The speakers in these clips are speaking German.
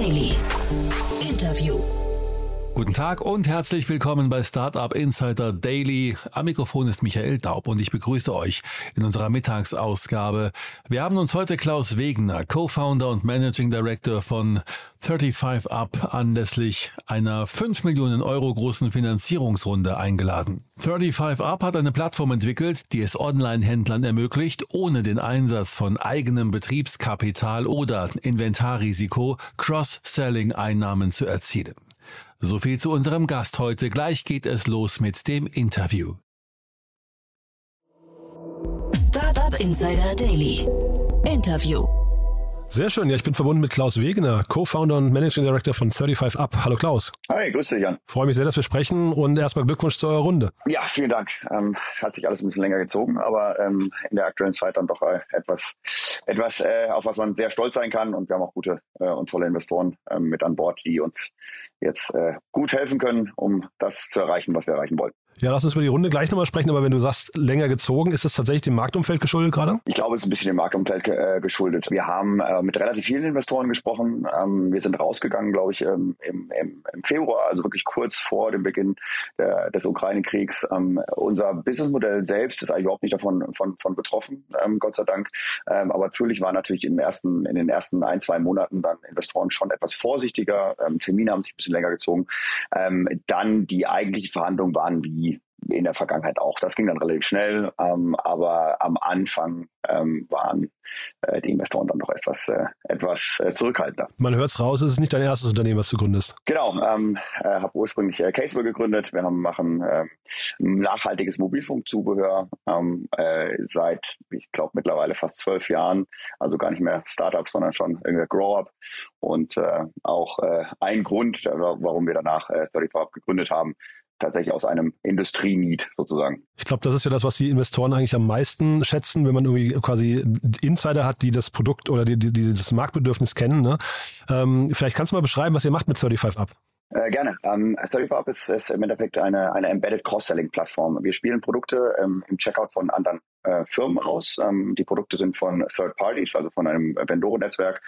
Daily. Guten Tag und herzlich willkommen bei Startup Insider Daily. Am Mikrofon ist Michael Daub und ich begrüße euch in unserer Mittagsausgabe. Wir haben uns heute Klaus Wegener, Co-Founder und Managing Director von 35 Up, anlässlich einer 5 Millionen Euro großen Finanzierungsrunde eingeladen. 35 Up hat eine Plattform entwickelt, die es Online-Händlern ermöglicht, ohne den Einsatz von eigenem Betriebskapital oder Inventarrisiko Cross-Selling-Einnahmen zu erzielen. So viel zu unserem Gast heute. Gleich geht es los mit dem Interview. Startup Insider Daily. Interview. Sehr schön. Ja, ich bin verbunden mit Klaus Wegener, Co-Founder und Managing Director von 35 Up. Hallo Klaus. Hi, grüß dich, Jan. Freue mich sehr, dass wir sprechen und erstmal Glückwunsch zu eurer Runde. Ja, vielen Dank. Ähm, hat sich alles ein bisschen länger gezogen, aber ähm, in der aktuellen Zeit dann doch äh, etwas, etwas äh, auf was man sehr stolz sein kann. Und wir haben auch gute äh, und tolle Investoren ähm, mit an Bord, die uns jetzt äh, gut helfen können, um das zu erreichen, was wir erreichen wollen. Ja, lass uns über die Runde gleich nochmal sprechen, aber wenn du sagst, länger gezogen, ist es tatsächlich dem Marktumfeld geschuldet gerade? Ich glaube, es ist ein bisschen dem Marktumfeld äh, geschuldet. Wir haben äh, mit relativ vielen Investoren gesprochen. Ähm, wir sind rausgegangen, glaube ich, ähm, im, im, Februar, also wirklich kurz vor dem Beginn der, des Ukraine-Kriegs. Ähm, unser Businessmodell selbst ist eigentlich überhaupt nicht davon von, von betroffen, ähm, Gott sei Dank. Ähm, aber natürlich war natürlich im ersten, in den ersten ein, zwei Monaten dann Investoren schon etwas vorsichtiger. Ähm, Termine haben sich ein bisschen länger gezogen. dann die eigentlichen Verhandlungen waren wie in der Vergangenheit auch. Das ging dann relativ schnell, ähm, aber am Anfang ähm, waren äh, die Investoren dann doch etwas, äh, etwas äh, zurückhaltender. Man hört es raus, es ist nicht dein erstes Unternehmen, was du gründest. Genau, ähm, äh, habe ursprünglich äh, Casewell gegründet. Wir haben, machen äh, nachhaltiges Mobilfunkzubehör ähm, äh, seit, ich glaube, mittlerweile fast zwölf Jahren. Also gar nicht mehr Startup, sondern schon irgendwie Grow-Up. Und äh, auch äh, ein Grund, warum wir danach äh, 35 gegründet haben, tatsächlich aus einem Industrieneed sozusagen. Ich glaube, das ist ja das, was die Investoren eigentlich am meisten schätzen, wenn man irgendwie quasi Insider hat, die das Produkt oder die, die, die das Marktbedürfnis kennen. Ne? Ähm, vielleicht kannst du mal beschreiben, was ihr macht mit 35 Up. Äh, gerne. Ähm, 35 Up ist, ist im Endeffekt eine, eine Embedded Cross-Selling-Plattform. Wir spielen Produkte ähm, im Checkout von anderen äh, Firmen aus. Ähm, die Produkte sind von Third Parties, also von einem Vendoren-Netzwerk.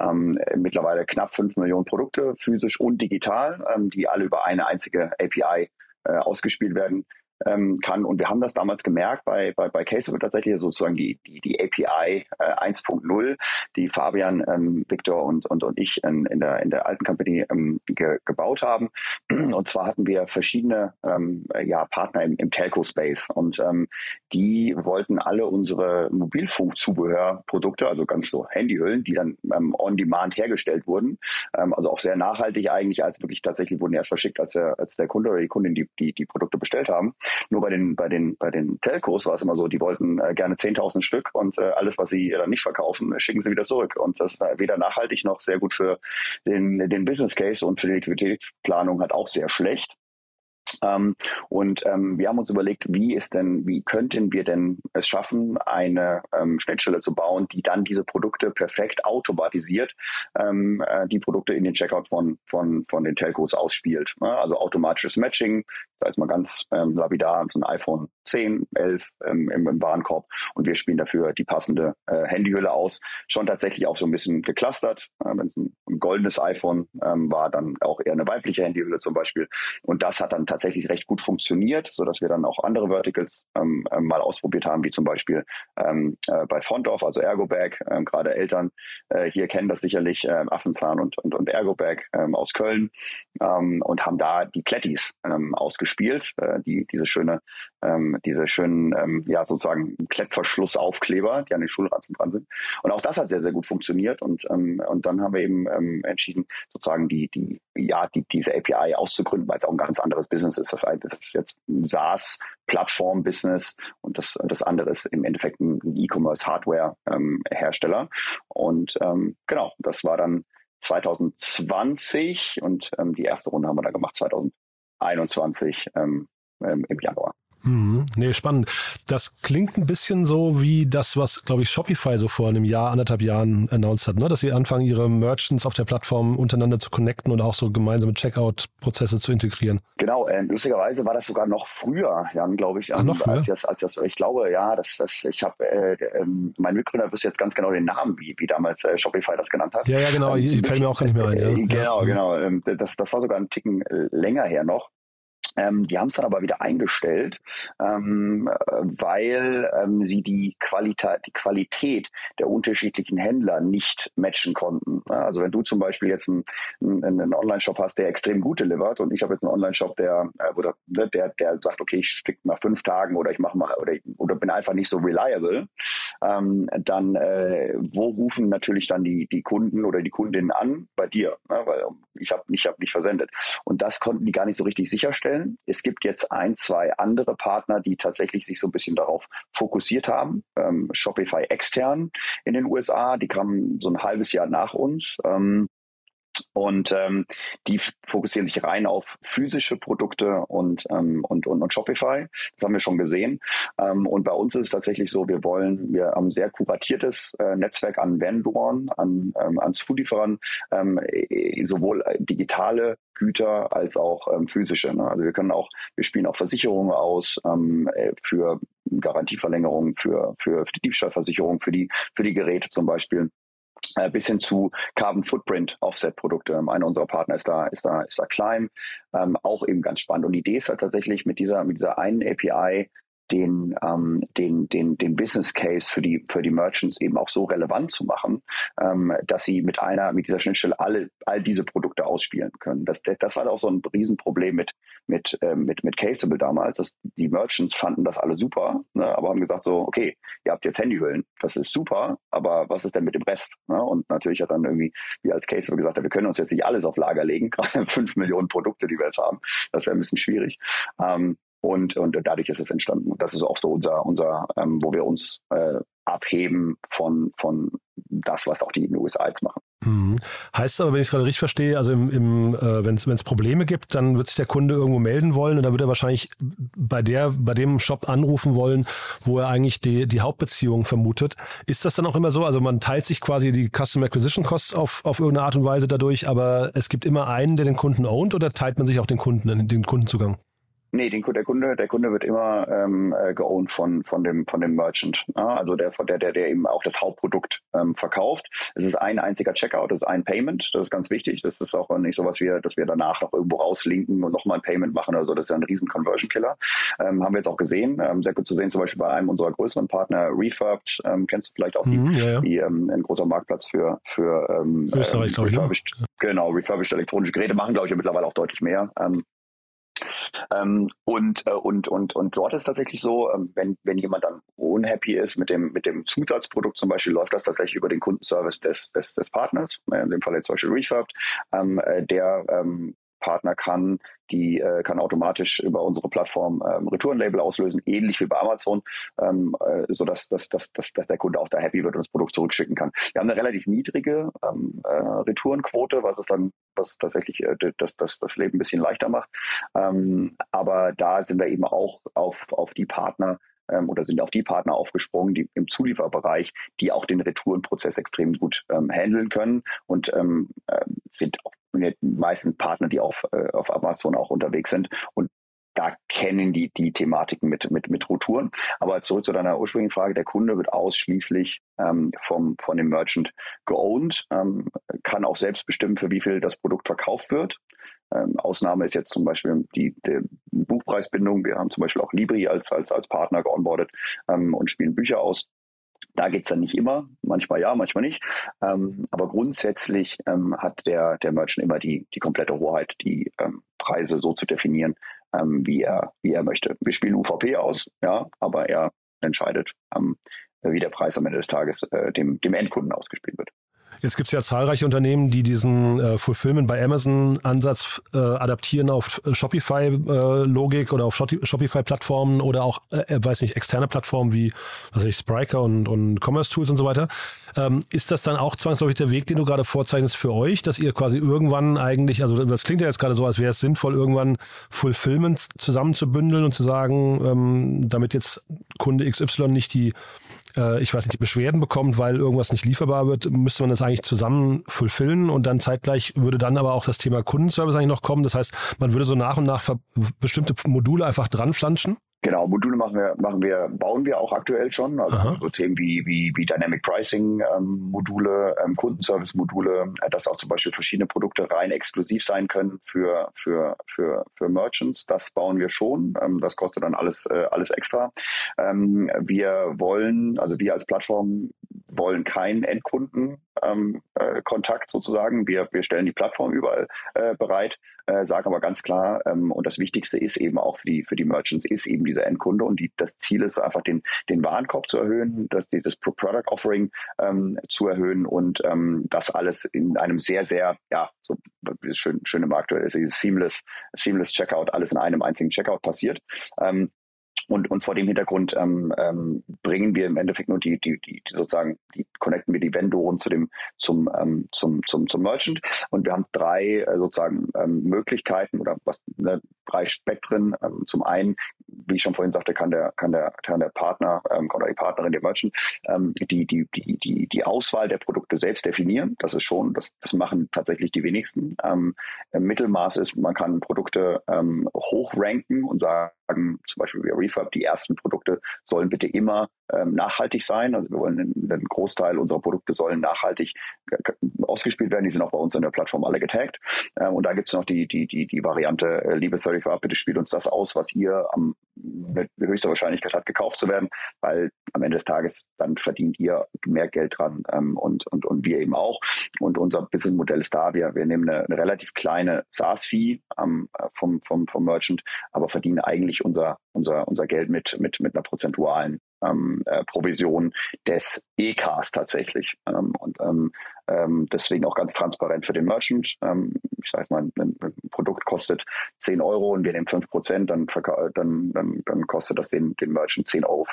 Ähm, mittlerweile knapp fünf Millionen Produkte, physisch und digital, ähm, die alle über eine einzige API äh, ausgespielt werden ähm, kann. Und wir haben das damals gemerkt bei, bei, bei Casable tatsächlich sozusagen die, die, die API äh, 1.0, die Fabian, ähm, Victor und, und, und ich in, in, der, in der alten Company ähm, ge, gebaut haben. Und zwar hatten wir verschiedene ähm, ja, Partner im, im Telco-Space und ähm, die wollten alle unsere Mobilfunkzubehörprodukte, also ganz so Handyhüllen, die dann ähm, on demand hergestellt wurden, ähm, also auch sehr nachhaltig eigentlich, als wirklich tatsächlich wurden erst verschickt, als der, als der Kunde oder die Kundin die, die, die Produkte bestellt haben. Nur bei den, bei den, bei den Telcos war es immer so, die wollten äh, gerne 10.000 Stück und äh, alles, was sie dann nicht verkaufen, schicken sie wieder zurück. Und das war weder nachhaltig noch sehr gut für den, den Business Case und für die Liquiditätsplanung halt auch sehr schlecht. Ähm, und ähm, wir haben uns überlegt, wie ist denn, wie könnten wir denn es schaffen, eine ähm, Schnittstelle zu bauen, die dann diese Produkte perfekt automatisiert, ähm, äh, die Produkte in den Checkout von, von, von den Telcos ausspielt. Ne? Also automatisches Matching, da ist mal ganz ähm, lapidar, so ein iPhone 10, 11 ähm, im, im Warenkorb und wir spielen dafür die passende äh, Handyhülle aus. Schon tatsächlich auch so ein bisschen geclustert. Äh, Wenn es ein, goldenes iPhone ähm, war, dann auch eher eine weibliche Handyhülle zum Beispiel. Und das hat dann tatsächlich recht gut funktioniert, so dass wir dann auch andere Verticals ähm, äh, mal ausprobiert haben, wie zum Beispiel ähm, äh, bei Fondorf, also Ergobag. Ähm, Gerade Eltern äh, hier kennen das sicherlich, äh, Affenzahn und, und, und Ergobag ähm, aus Köln ähm, und haben da die Klettis ähm, ausgespielt, äh, die diese schöne ähm, diese schönen, ähm, ja, sozusagen Klettverschlussaufkleber, die an den Schulranzen dran sind. Und auch das hat sehr, sehr gut funktioniert. Und, ähm, und dann haben wir eben ähm, entschieden, sozusagen die, die, ja, die, diese API auszugründen, weil es auch ein ganz anderes Business ist. Das, das ist jetzt ein SaaS-Plattform-Business und das, das andere ist im Endeffekt ein E-Commerce-Hardware-Hersteller. Und ähm, genau, das war dann 2020 und ähm, die erste Runde haben wir da gemacht 2021 ähm, ähm, im Januar. Mhm. Nee, spannend. Das klingt ein bisschen so wie das, was, glaube ich, Shopify so vor einem Jahr, anderthalb Jahren announced hat, ne? dass sie anfangen, ihre Merchants auf der Plattform untereinander zu connecten und auch so gemeinsame Checkout-Prozesse zu integrieren. Genau, äh, lustigerweise war das sogar noch früher, Jan, glaube ich. Ach, noch früher? Als das, als das, ich glaube, ja, das, das, ich habe, äh, äh, mein Mitgründer wüsste jetzt ganz genau den Namen, wie, wie damals äh, Shopify das genannt hat. Ja, ja, genau, ähm, fällt mir auch gar nicht mehr ein. Ja. Genau, genau. Ähm, das, das war sogar ein Ticken äh, länger her noch. Ähm, die haben es dann aber wieder eingestellt, ähm, weil ähm, sie die, Qualita die Qualität der unterschiedlichen Händler nicht matchen konnten. Also wenn du zum Beispiel jetzt einen, einen Online-Shop hast, der extrem gut delivert und ich habe jetzt einen Online-Shop, der, äh, oder, ne, der, der sagt, okay, ich stick nach fünf Tagen oder ich mache mal oder, oder bin einfach nicht so reliable, ähm, dann äh, wo rufen natürlich dann die, die Kunden oder die Kundinnen an? Bei dir, ne? weil ich habe ich hab nicht versendet. Und das konnten die gar nicht so richtig sicherstellen. Es gibt jetzt ein, zwei andere Partner, die tatsächlich sich so ein bisschen darauf fokussiert haben. Ähm, Shopify extern in den USA, die kamen so ein halbes Jahr nach uns. Ähm, und ähm, die fokussieren sich rein auf physische Produkte und, ähm, und, und, und Shopify. Das haben wir schon gesehen. Ähm, und bei uns ist es tatsächlich so, wir wollen, wir haben ein sehr kuratiertes äh, Netzwerk an Vendoren, an, ähm, an Zulieferern, ähm, sowohl digitale Güter als auch ähm, physische. Ne? Also wir können auch, wir spielen auch Versicherungen aus ähm, äh, für Garantieverlängerungen, für, für, für die Diebstahlversicherung, für die, für die Geräte zum Beispiel. Äh, bis hin zu Carbon Footprint Offset Produkte. Ähm, einer unserer Partner ist da, ist da, ist da Climb. Ähm, auch eben ganz spannend. Und die Idee ist halt tatsächlich mit dieser, mit dieser einen API den, ähm, den, den, den Business Case für die, für die Merchants eben auch so relevant zu machen, ähm, dass sie mit einer, mit dieser Schnittstelle alle, all diese Produkte ausspielen können. Das, das war auch so ein Riesenproblem mit, mit, ähm, mit, mit Caseable damals. Dass die Merchants fanden das alle super, ne, aber haben gesagt so, okay, ihr habt jetzt Handyhüllen, das ist super, aber was ist denn mit dem Rest? Ne? Und natürlich hat dann irgendwie, wie als Caseable gesagt, wir können uns jetzt nicht alles auf Lager legen, gerade fünf Millionen Produkte, die wir jetzt haben. Das wäre ein bisschen schwierig. Ähm, und, und dadurch ist es entstanden. Und das ist auch so unser, unser ähm, wo wir uns äh, abheben von, von das, was auch die in den USA jetzt machen. Mhm. Heißt aber, wenn ich es gerade richtig verstehe, also im, im, äh, wenn es Probleme gibt, dann wird sich der Kunde irgendwo melden wollen und dann wird er wahrscheinlich bei der, bei dem Shop anrufen wollen, wo er eigentlich die, die Hauptbeziehung vermutet. Ist das dann auch immer so? Also man teilt sich quasi die Custom Acquisition Costs auf, auf irgendeine Art und Weise dadurch, aber es gibt immer einen, der den Kunden ownt oder teilt man sich auch den Kunden, den Kundenzugang? Nee, den, der Kunde, der Kunde wird immer ähm, äh, geowned von von dem von dem Merchant. Ja? Also der der der der eben auch das Hauptprodukt ähm, verkauft. Es ist ein einziger Checkout, es ist ein Payment. Das ist ganz wichtig. Das ist auch nicht so was wir, dass wir danach noch irgendwo rauslinken und nochmal ein Payment machen oder so. Das ist ja ein riesen Conversion Killer. Ähm, haben wir jetzt auch gesehen. Ähm, sehr gut zu sehen, zum Beispiel bei einem unserer größeren Partner, Refurbed. Ähm, kennst du vielleicht auch die, mhm, ja, ja. die ähm, ein großer Marktplatz für für ähm, Österreich, ähm, refurbished, ich, ne? genau refurbished elektronische Geräte machen, glaube ich, mittlerweile auch deutlich mehr. Ähm, ähm, und, äh, und, und, und dort ist tatsächlich so, ähm, wenn, wenn jemand dann unhappy ist mit dem, mit dem Zusatzprodukt zum Beispiel, läuft das tatsächlich über den Kundenservice des, des, des Partners, in dem Fall jetzt Beispiel Refurbed, ähm, äh, der ähm, Partner kann, die äh, kann automatisch über unsere Plattform ähm, Retourenlabel auslösen, ähnlich wie bei Amazon, ähm, äh, sodass dass, dass, dass, dass der Kunde auch da happy wird und das Produkt zurückschicken kann. Wir haben eine relativ niedrige ähm, äh, Retourenquote, was es dann was tatsächlich äh, das, das, das Leben ein bisschen leichter macht. Ähm, aber da sind wir eben auch auf, auf die Partner ähm, oder sind auf die Partner aufgesprungen, die im Zulieferbereich, die auch den Retourenprozess extrem gut ähm, handeln können und ähm, äh, sind auch die meisten Partner, die auf, äh, auf Amazon auch unterwegs sind. Und da kennen die die Thematiken mit, mit, mit Retouren. Aber zurück zu deiner ursprünglichen Frage, der Kunde wird ausschließlich ähm, vom, von dem Merchant geowned, ähm, kann auch selbst bestimmen, für wie viel das Produkt verkauft wird. Ähm, Ausnahme ist jetzt zum Beispiel die, die, Buchpreisbindung. Wir haben zum Beispiel auch Libri als, als, als Partner geonboardet ähm, und spielen Bücher aus. Da geht's dann nicht immer, manchmal ja, manchmal nicht. Ähm, aber grundsätzlich ähm, hat der, der Merchant immer die, die komplette Hoheit, die ähm, Preise so zu definieren, ähm, wie, er, wie er möchte. Wir spielen UVP aus, ja, aber er entscheidet, ähm, wie der Preis am Ende des Tages äh, dem, dem Endkunden ausgespielt wird. Jetzt gibt es ja zahlreiche Unternehmen, die diesen äh, Fulfillment bei Amazon-Ansatz äh, adaptieren auf Shopify-Logik äh, oder auf Shopify-Plattformen oder auch, äh, äh, weiß nicht, externe Plattformen wie was ich, Spryker und, und Commerce Tools und so weiter. Ähm, ist das dann auch zwangsläufig der Weg, den du gerade vorzeichnest für euch, dass ihr quasi irgendwann eigentlich, also das klingt ja jetzt gerade so, als wäre es sinnvoll, irgendwann Fulfillment zusammenzubündeln und zu sagen, ähm, damit jetzt Kunde XY nicht die äh, ich weiß nicht, Beschwerden bekommt, weil irgendwas nicht lieferbar wird, müsste man das eigentlich zusammen fulfillen und dann zeitgleich würde dann aber auch das Thema Kundenservice eigentlich noch kommen. Das heißt, man würde so nach und nach bestimmte Module einfach dran flanschen Genau, Module machen wir, machen wir, bauen wir auch aktuell schon. Also Aha. so Themen wie, wie, wie Dynamic Pricing ähm, Module, ähm, Kundenservice Module, äh, dass auch zum Beispiel verschiedene Produkte rein exklusiv sein können für, für, für, für Merchants. Das bauen wir schon. Ähm, das kostet dann alles, äh, alles extra. Ähm, wir wollen, also wir als Plattform wollen keinen Endkunden ähm, äh, Kontakt sozusagen. Wir, wir stellen die Plattform überall äh, bereit, äh, sagen aber ganz klar, ähm, und das Wichtigste ist eben auch für die, für die Merchants, ist eben dieser Endkunde und die, das Ziel ist einfach den, den Warenkorb zu erhöhen, das, dieses Product Offering ähm, zu erhöhen und ähm, das alles in einem sehr, sehr, ja, so schön, schön im aktuell ist, dieses Seamless, Seamless Checkout, alles in einem einzigen Checkout passiert. Ähm, und, und vor dem Hintergrund ähm, ähm, bringen wir im Endeffekt nur die, die, die, die sozusagen, die connecten wir die Vendoren zu dem, zum, ähm, zum, zum, zum Merchant. Und wir haben drei äh, sozusagen ähm, Möglichkeiten oder was, ne, drei Spektren. Ähm, zum einen, wie ich schon vorhin sagte, kann der, kann der, kann der Partner ähm, oder die Partnerin, der Merchant, ähm, die, die, die, die, die Auswahl der Produkte selbst definieren. Das ist schon, das, das machen tatsächlich die wenigsten. Ähm, Mittelmaß ist, man kann Produkte ähm, hochranken und sagen, zum Beispiel wir Refurb, die ersten Produkte sollen bitte immer ähm, nachhaltig sein. Also wir wollen den Großteil unserer Produkte sollen nachhaltig ausgespielt werden. Die sind auch bei uns in der Plattform alle getaggt. Ähm, und da gibt es noch die, die, die, die Variante, äh, liebe 35, bitte spielt uns das aus, was ihr am, mit höchster Wahrscheinlichkeit hat, gekauft zu werden, weil am Ende des Tages dann verdient ihr mehr Geld dran ähm, und, und, und wir eben auch. Und unser Businessmodell ist da. Wir, wir nehmen eine, eine relativ kleine SaaS-Fee ähm, vom, vom, vom Merchant, aber verdienen eigentlich unser, unser, unser Geld mit, mit, mit einer prozentualen ähm, äh, Provision des E-Cars tatsächlich. Ähm, und ähm, ähm, deswegen auch ganz transparent für den Merchant. Ähm, ich sage mal, ein, Produkt kostet 10 Euro und wir nehmen 5 Prozent, dann, dann, dann, dann kostet das den, den Merchant 10,50 Euro.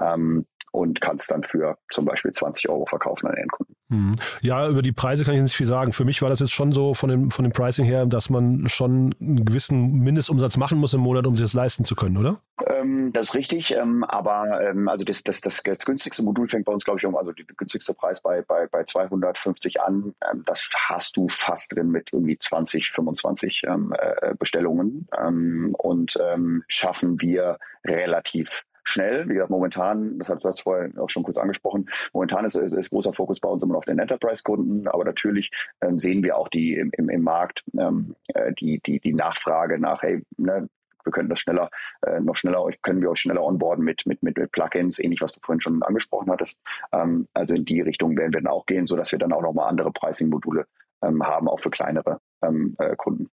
Ähm, und kannst dann für zum Beispiel 20 Euro verkaufen an den Endkunden. Mhm. Ja, über die Preise kann ich nicht viel sagen. Für mich war das jetzt schon so von dem, von dem Pricing her, dass man schon einen gewissen Mindestumsatz machen muss im Monat, um sich das leisten zu können, oder? Ähm, das ist richtig, ähm, aber ähm, also das, das, das, das, günstigste Modul fängt bei uns, glaube ich, um, also der günstigste Preis bei, bei, bei 250 an. Ähm, das hast du fast drin mit irgendwie 20, 25 ähm, äh, Bestellungen ähm, und schaffen wir relativ schnell. Wie gesagt, momentan, das hat du vorher auch schon kurz angesprochen, momentan ist, ist, ist großer Fokus bei uns immer auf den Enterprise-Kunden, aber natürlich ähm, sehen wir auch die im, im, im Markt ähm, äh, die, die, die Nachfrage nach, hey, ne, wir können das schneller, äh, noch schneller, können wir euch schneller onboarden mit, mit, mit, mit Plugins, ähnlich was du vorhin schon angesprochen hattest. Ähm, also in die Richtung werden wir dann auch gehen, sodass wir dann auch nochmal andere Pricing-Module ähm, haben, auch für kleinere ähm, äh, Kunden.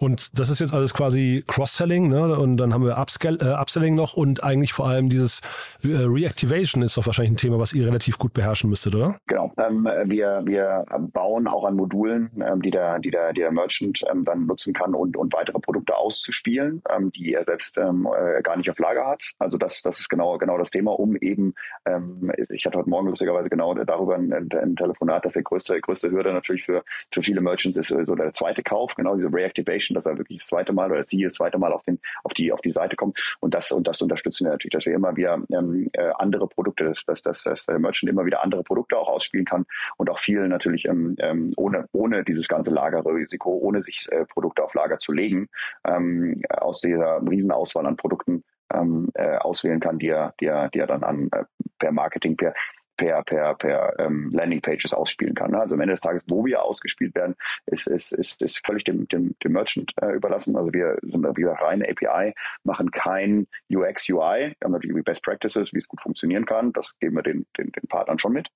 Und das ist jetzt alles quasi Cross-Selling, ne? Und dann haben wir Upscale, äh, Upselling noch und eigentlich vor allem dieses äh, Reactivation ist doch wahrscheinlich ein Thema, was ihr relativ gut beherrschen müsstet, oder? Genau. Ähm, wir, wir bauen auch an Modulen, ähm, die, der, die, der, die der Merchant ähm, dann nutzen kann und, und weitere Produkte auszuspielen, ähm, die er selbst ähm, äh, gar nicht auf Lager hat. Also das, das ist genau, genau das Thema, um eben, ähm, ich hatte heute Morgen lustigerweise genau darüber ein, ein Telefonat, dass die größte, größte Hürde natürlich für, für viele Merchants ist so der zweite Kauf, genau diese Reactivation Menschen, dass er wirklich das zweite Mal oder sie das zweite Mal auf, den, auf, die, auf die Seite kommt. Und das, und das unterstützen wir natürlich, dass wir immer wieder ähm, äh, andere Produkte, dass, dass, dass, dass der Merchant immer wieder andere Produkte auch ausspielen kann und auch viel natürlich ähm, ähm, ohne, ohne dieses ganze Lagerrisiko, ohne sich äh, Produkte auf Lager zu legen, ähm, aus dieser Riesenauswahl an Produkten ähm, äh, auswählen kann, die er, die er, die er dann an äh, per Marketing, per per, per, per ähm, Landingpages ausspielen kann. Also am Ende des Tages, wo wir ausgespielt werden, ist, ist, ist, ist völlig dem, dem, dem Merchant äh, überlassen. Also wir sind wieder reine API, machen kein UX, UI. Wir haben natürlich Best Practices, wie es gut funktionieren kann. Das geben wir den, den, den Partnern schon mit.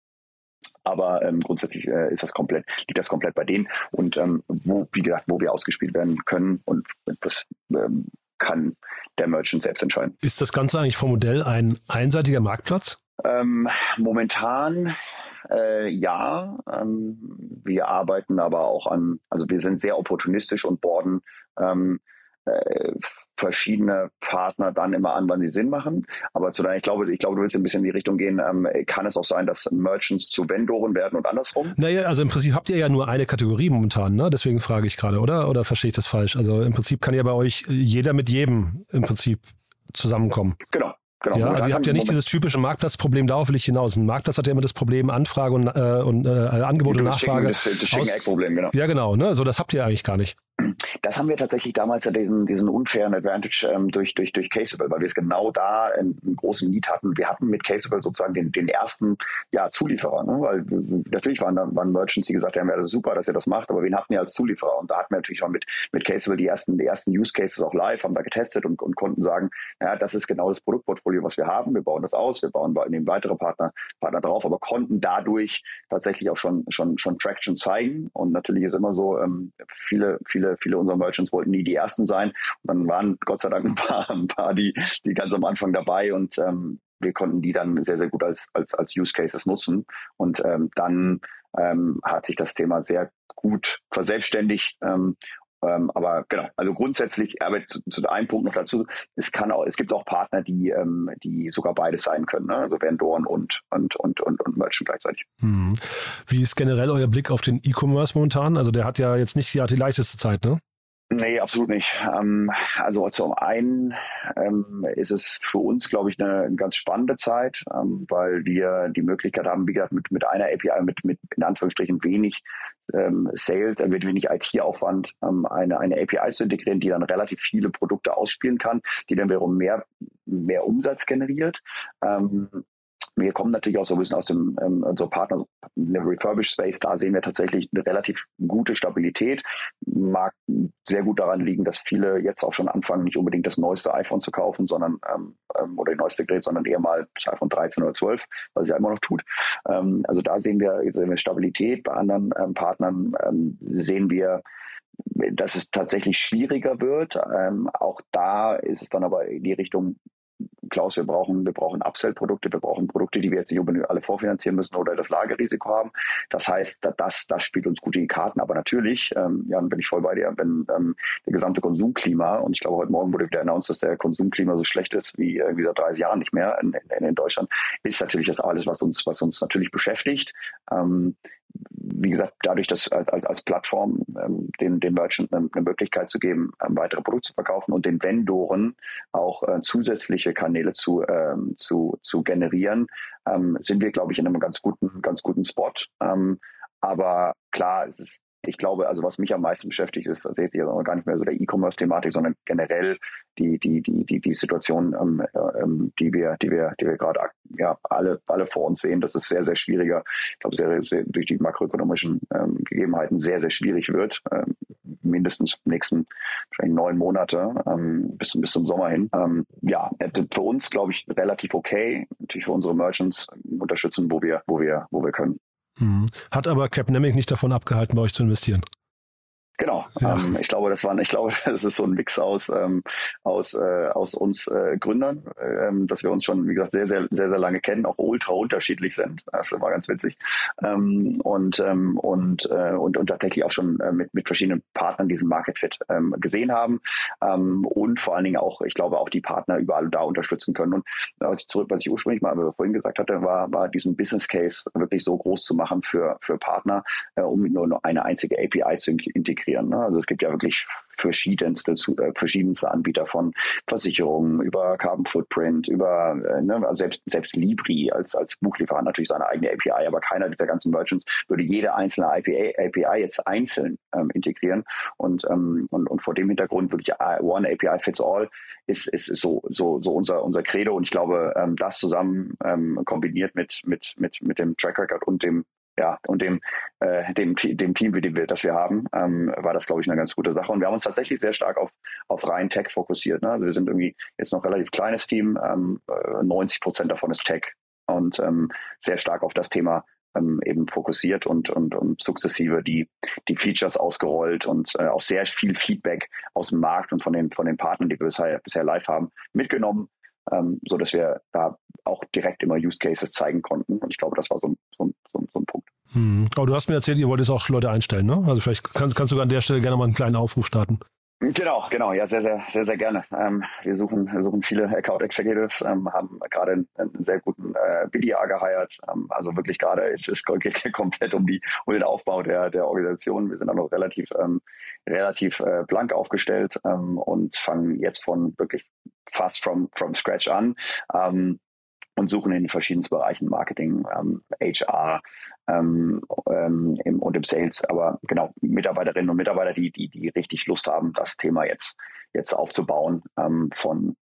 Aber ähm, grundsätzlich äh, ist das komplett, liegt das komplett bei denen. Und ähm, wo, wie gesagt, wo wir ausgespielt werden können und das ähm, kann der Merchant selbst entscheiden. Ist das Ganze eigentlich vom Modell ein einseitiger Marktplatz? Ähm, momentan äh, ja. Ähm, wir arbeiten aber auch an, also wir sind sehr opportunistisch und borden ähm, äh, verschiedene Partner dann immer an, wann sie Sinn machen. Aber zu deiner, ich glaube, ich glaube, du willst ein bisschen in die Richtung gehen. Ähm, kann es auch sein, dass Merchants zu Vendoren werden und andersrum? Naja, also im Prinzip habt ihr ja nur eine Kategorie momentan, ne? Deswegen frage ich gerade, oder? Oder verstehe ich das falsch? Also im Prinzip kann ja bei euch jeder mit jedem im Prinzip zusammenkommen. Genau. Genau. Ja, also ihr habt ja nicht dieses typische Marktplatzproblem, darauf will ich hinaus. Ein Marktplatz hat ja immer das Problem Anfrage und, äh, und äh, Angebot und Nachfrage. Das, das Schinken-Eck-Problem, genau. Ja, genau. Ne? So, das habt ihr eigentlich gar nicht. Das haben wir tatsächlich damals diesen, diesen unfairen Advantage ähm, durch, durch, durch Caseable, weil wir es genau da einen, einen großen Need hatten. Wir hatten mit Caseable sozusagen den, den ersten ja, Zulieferer, ne? weil natürlich waren, waren Merchants, die gesagt haben, ja, das ist super, dass ihr das macht, aber wen hatten ihr als Zulieferer? Und da hatten wir natürlich auch mit, mit Caseable die ersten, die ersten Use Cases auch live, haben da getestet und, und konnten sagen, ja, das ist genau das Produktportfolio, was wir haben. Wir bauen das aus, wir bauen nehmen weitere Partner, Partner drauf, aber konnten dadurch tatsächlich auch schon, schon, schon Traction zeigen. Und natürlich ist immer so, ähm, viele, viele, viele unserer Merchants wollten nie die ersten sein. Und dann waren Gott sei Dank ein paar, ein paar die, die ganz am Anfang dabei und ähm, wir konnten die dann sehr, sehr gut als, als, als Use Cases nutzen. Und ähm, dann ähm, hat sich das Thema sehr gut verselbstständigt. Ähm, ähm, aber genau, also grundsätzlich, aber zu, zu einem Punkt noch dazu, es kann auch, es gibt auch Partner, die, ähm, die sogar beides sein können, ne? also Vendoren und, und, und, und, und Merchant gleichzeitig. Hm. Wie ist generell euer Blick auf den E-Commerce momentan? Also der hat ja jetzt nicht die, die leichteste Zeit, ne? Nee, absolut nicht. Ähm, also zum einen ähm, ist es für uns, glaube ich, eine, eine ganz spannende Zeit, ähm, weil wir die Möglichkeit haben, wie gesagt, mit, mit einer API, mit, mit in Anführungsstrichen wenig ähm, Sales, äh, mit wenig IT-Aufwand, ähm, eine, eine API zu integrieren, die dann relativ viele Produkte ausspielen kann, die dann wiederum mehr, mehr Umsatz generiert. Wir kommen natürlich auch so ein bisschen aus dem ähm, unser Partner Refurbished Space. Da sehen wir tatsächlich eine relativ gute Stabilität. Mag sehr gut daran liegen, dass viele jetzt auch schon anfangen, nicht unbedingt das neueste iPhone zu kaufen, sondern ähm, ähm oder die neueste Gerät, sondern eher mal das iPhone 13 oder 12, was es ja immer noch tut. Ähm, also da sehen wir, sehen wir Stabilität. Bei anderen ähm, Partnern ähm, sehen wir dass es tatsächlich schwieriger wird. Ähm, auch da ist es dann aber in die Richtung, Klaus, wir brauchen, wir brauchen Upsell-Produkte, wir brauchen Produkte, die wir jetzt nicht unbedingt alle vorfinanzieren müssen oder das Lagerrisiko haben. Das heißt, das, das spielt uns gut in die Karten. Aber natürlich, ähm, Jan, bin ich voll bei dir, wenn ähm, der gesamte Konsumklima, und ich glaube, heute Morgen wurde wieder announced, dass der Konsumklima so schlecht ist wie irgendwie seit 30 Jahren nicht mehr in, in, in Deutschland, ist natürlich das alles, was uns, was uns natürlich beschäftigt. Ähm, wie gesagt, dadurch, dass als, als Plattform ähm, den, den Merchant eine, eine Möglichkeit zu geben, ähm, weitere Produkte zu verkaufen und den Vendoren auch äh, zusätzliche Kanäle zu, ähm, zu, zu generieren, ähm, sind wir, glaube ich, in einem ganz guten, ganz guten Spot. Ähm, aber klar, es ist ich glaube, also was mich am meisten beschäftigt, ist sehe ich jetzt gar nicht mehr so der E-Commerce-Thematik, sondern generell die, die, die, die, die Situation, ähm, ähm, die wir, die wir, die wir gerade ja, alle, alle vor uns sehen, dass es sehr, sehr schwieriger, ich glaube, sehr, sehr, durch die makroökonomischen ähm, Gegebenheiten sehr, sehr schwierig wird, ähm, mindestens nächsten wahrscheinlich neun Monate ähm, bis, bis zum Sommer hin. Ähm, ja, für uns, glaube ich, relativ okay. Natürlich für unsere Merchants unterstützen, wo wir, wo wir, wo wir können. Mhm. Hat aber Capnemic nicht davon abgehalten, bei euch zu investieren. Genau. Ja. Ähm, ich glaube, das war, ich glaube, das ist so ein Mix aus ähm, aus äh, aus uns äh, Gründern, ähm, dass wir uns schon, wie gesagt, sehr sehr sehr sehr lange kennen, auch ultra unterschiedlich sind. Das war ganz witzig ähm, und ähm, und äh, und und tatsächlich auch schon äh, mit mit verschiedenen Partnern diesen Market Fit ähm, gesehen haben ähm, und vor allen Dingen auch, ich glaube, auch die Partner überall da unterstützen können. Und äh, was ich zurück, was ich ursprünglich mal vorhin gesagt hatte, war war diesen Business Case wirklich so groß zu machen für für Partner, äh, um nur eine einzige API zu integrieren integrieren. Ne? Also es gibt ja wirklich verschiedenste, äh, verschiedenste Anbieter von Versicherungen über Carbon Footprint, über äh, ne, also selbst, selbst Libri als, als Buchlieferant natürlich seine eigene API, aber keiner dieser ganzen Merchants würde jede einzelne API, API jetzt einzeln ähm, integrieren. Und, ähm, und, und vor dem Hintergrund wirklich äh, One API fits all ist, ist, ist so, so, so unser, unser Credo. Und ich glaube, ähm, das zusammen ähm, kombiniert mit, mit, mit, mit dem Track Record und dem ja, und dem, äh, dem, dem Team, dem wir, das wir haben, ähm, war das, glaube ich, eine ganz gute Sache. Und wir haben uns tatsächlich sehr stark auf, auf rein Tech fokussiert. Ne? Also wir sind irgendwie jetzt noch relativ kleines Team, ähm, 90 äh, Prozent davon ist Tech und ähm, sehr stark auf das Thema ähm, eben fokussiert und, und, und sukzessive die, die Features ausgerollt und äh, auch sehr viel Feedback aus dem Markt und von den, von den Partnern, die wir bisher, live haben, mitgenommen, ähm, so wir da auch direkt immer Use Cases zeigen konnten. Und ich glaube, das war so ein, so ein, so ein, so ein Punkt. Hm. Aber du hast mir erzählt, ihr wolltet auch Leute einstellen, ne? Also vielleicht kannst, kannst du an der Stelle gerne mal einen kleinen Aufruf starten. Genau, genau, ja, sehr, sehr, sehr, sehr gerne. Ähm, wir suchen, suchen viele Account Executives, ähm, haben gerade einen, einen, sehr guten äh, BDA geheiert. Ähm, also wirklich gerade ist es geht komplett um die um den Aufbau der der Organisation. Wir sind auch noch relativ ähm, relativ äh, blank aufgestellt ähm, und fangen jetzt von wirklich fast from from scratch an. Ähm, und suchen in den verschiedenen Bereichen Marketing, ähm, HR ähm, ähm, im, und im Sales. Aber genau, Mitarbeiterinnen und Mitarbeiter, die, die, die richtig Lust haben, das Thema jetzt, jetzt aufzubauen ähm, von,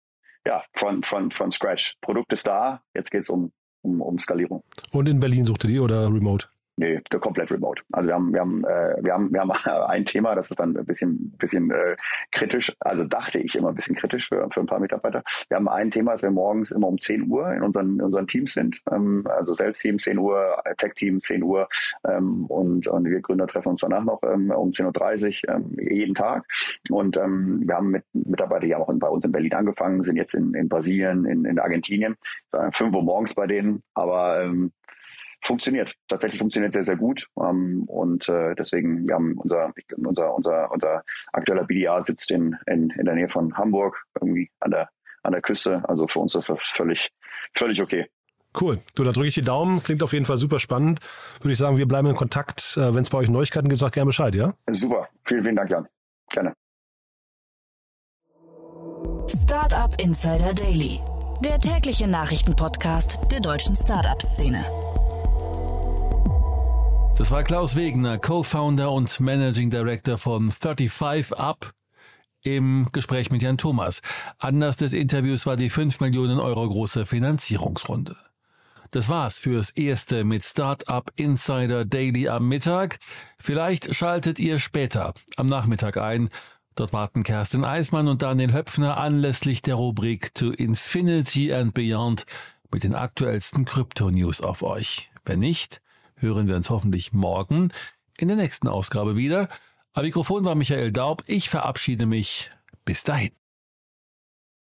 ja, von, von, von Scratch. Produkt ist da, jetzt geht es um, um, um Skalierung. Und in Berlin suchte die oder remote? Nee, komplett remote. Also wir haben, wir haben, äh, wir haben, wir haben ein Thema, das ist dann ein bisschen, bisschen äh, kritisch. Also dachte ich immer ein bisschen kritisch für, für ein paar Mitarbeiter. Wir haben ein Thema, dass wir morgens immer um 10 Uhr in unseren, in unseren Teams sind. Ähm, also Sales-Team 10 Uhr, Tech-Team 10 Uhr ähm, und, und wir Gründer treffen uns danach noch ähm, um 10.30 Uhr ähm, jeden Tag. Und ähm, wir haben mit Mitarbeiter, die haben auch bei uns in Berlin angefangen, sind jetzt in, in Brasilien, in, in Argentinien. 5 Uhr morgens bei denen, aber ähm, funktioniert. Tatsächlich funktioniert sehr, sehr gut. Ähm, und äh, deswegen, wir haben unser, unser, unser, unser aktueller BDA sitzt in, in, in der Nähe von Hamburg, irgendwie an der, an der Küste. Also für uns ist das völlig, völlig okay. Cool. Du, da drücke ich die Daumen. Klingt auf jeden Fall super spannend. Würde ich sagen, wir bleiben in Kontakt. Äh, Wenn es bei euch Neuigkeiten gibt, sag gerne Bescheid, ja? Super. Vielen, vielen Dank, Jan. Gerne. Startup Insider Daily. Der tägliche Nachrichtenpodcast der deutschen Startup-Szene. Das war Klaus Wegener, Co-Founder und Managing Director von 35 Up im Gespräch mit Jan Thomas. Anlass des Interviews war die 5 Millionen Euro große Finanzierungsrunde. Das war's fürs erste mit Startup Insider Daily am Mittag. Vielleicht schaltet ihr später am Nachmittag ein. Dort warten Kerstin Eismann und Daniel Höpfner anlässlich der Rubrik To Infinity and Beyond mit den aktuellsten Krypto-News auf euch. Wenn nicht, hören wir uns hoffentlich morgen in der nächsten Ausgabe wieder. Am Mikrofon war Michael Daub. Ich verabschiede mich. Bis dahin.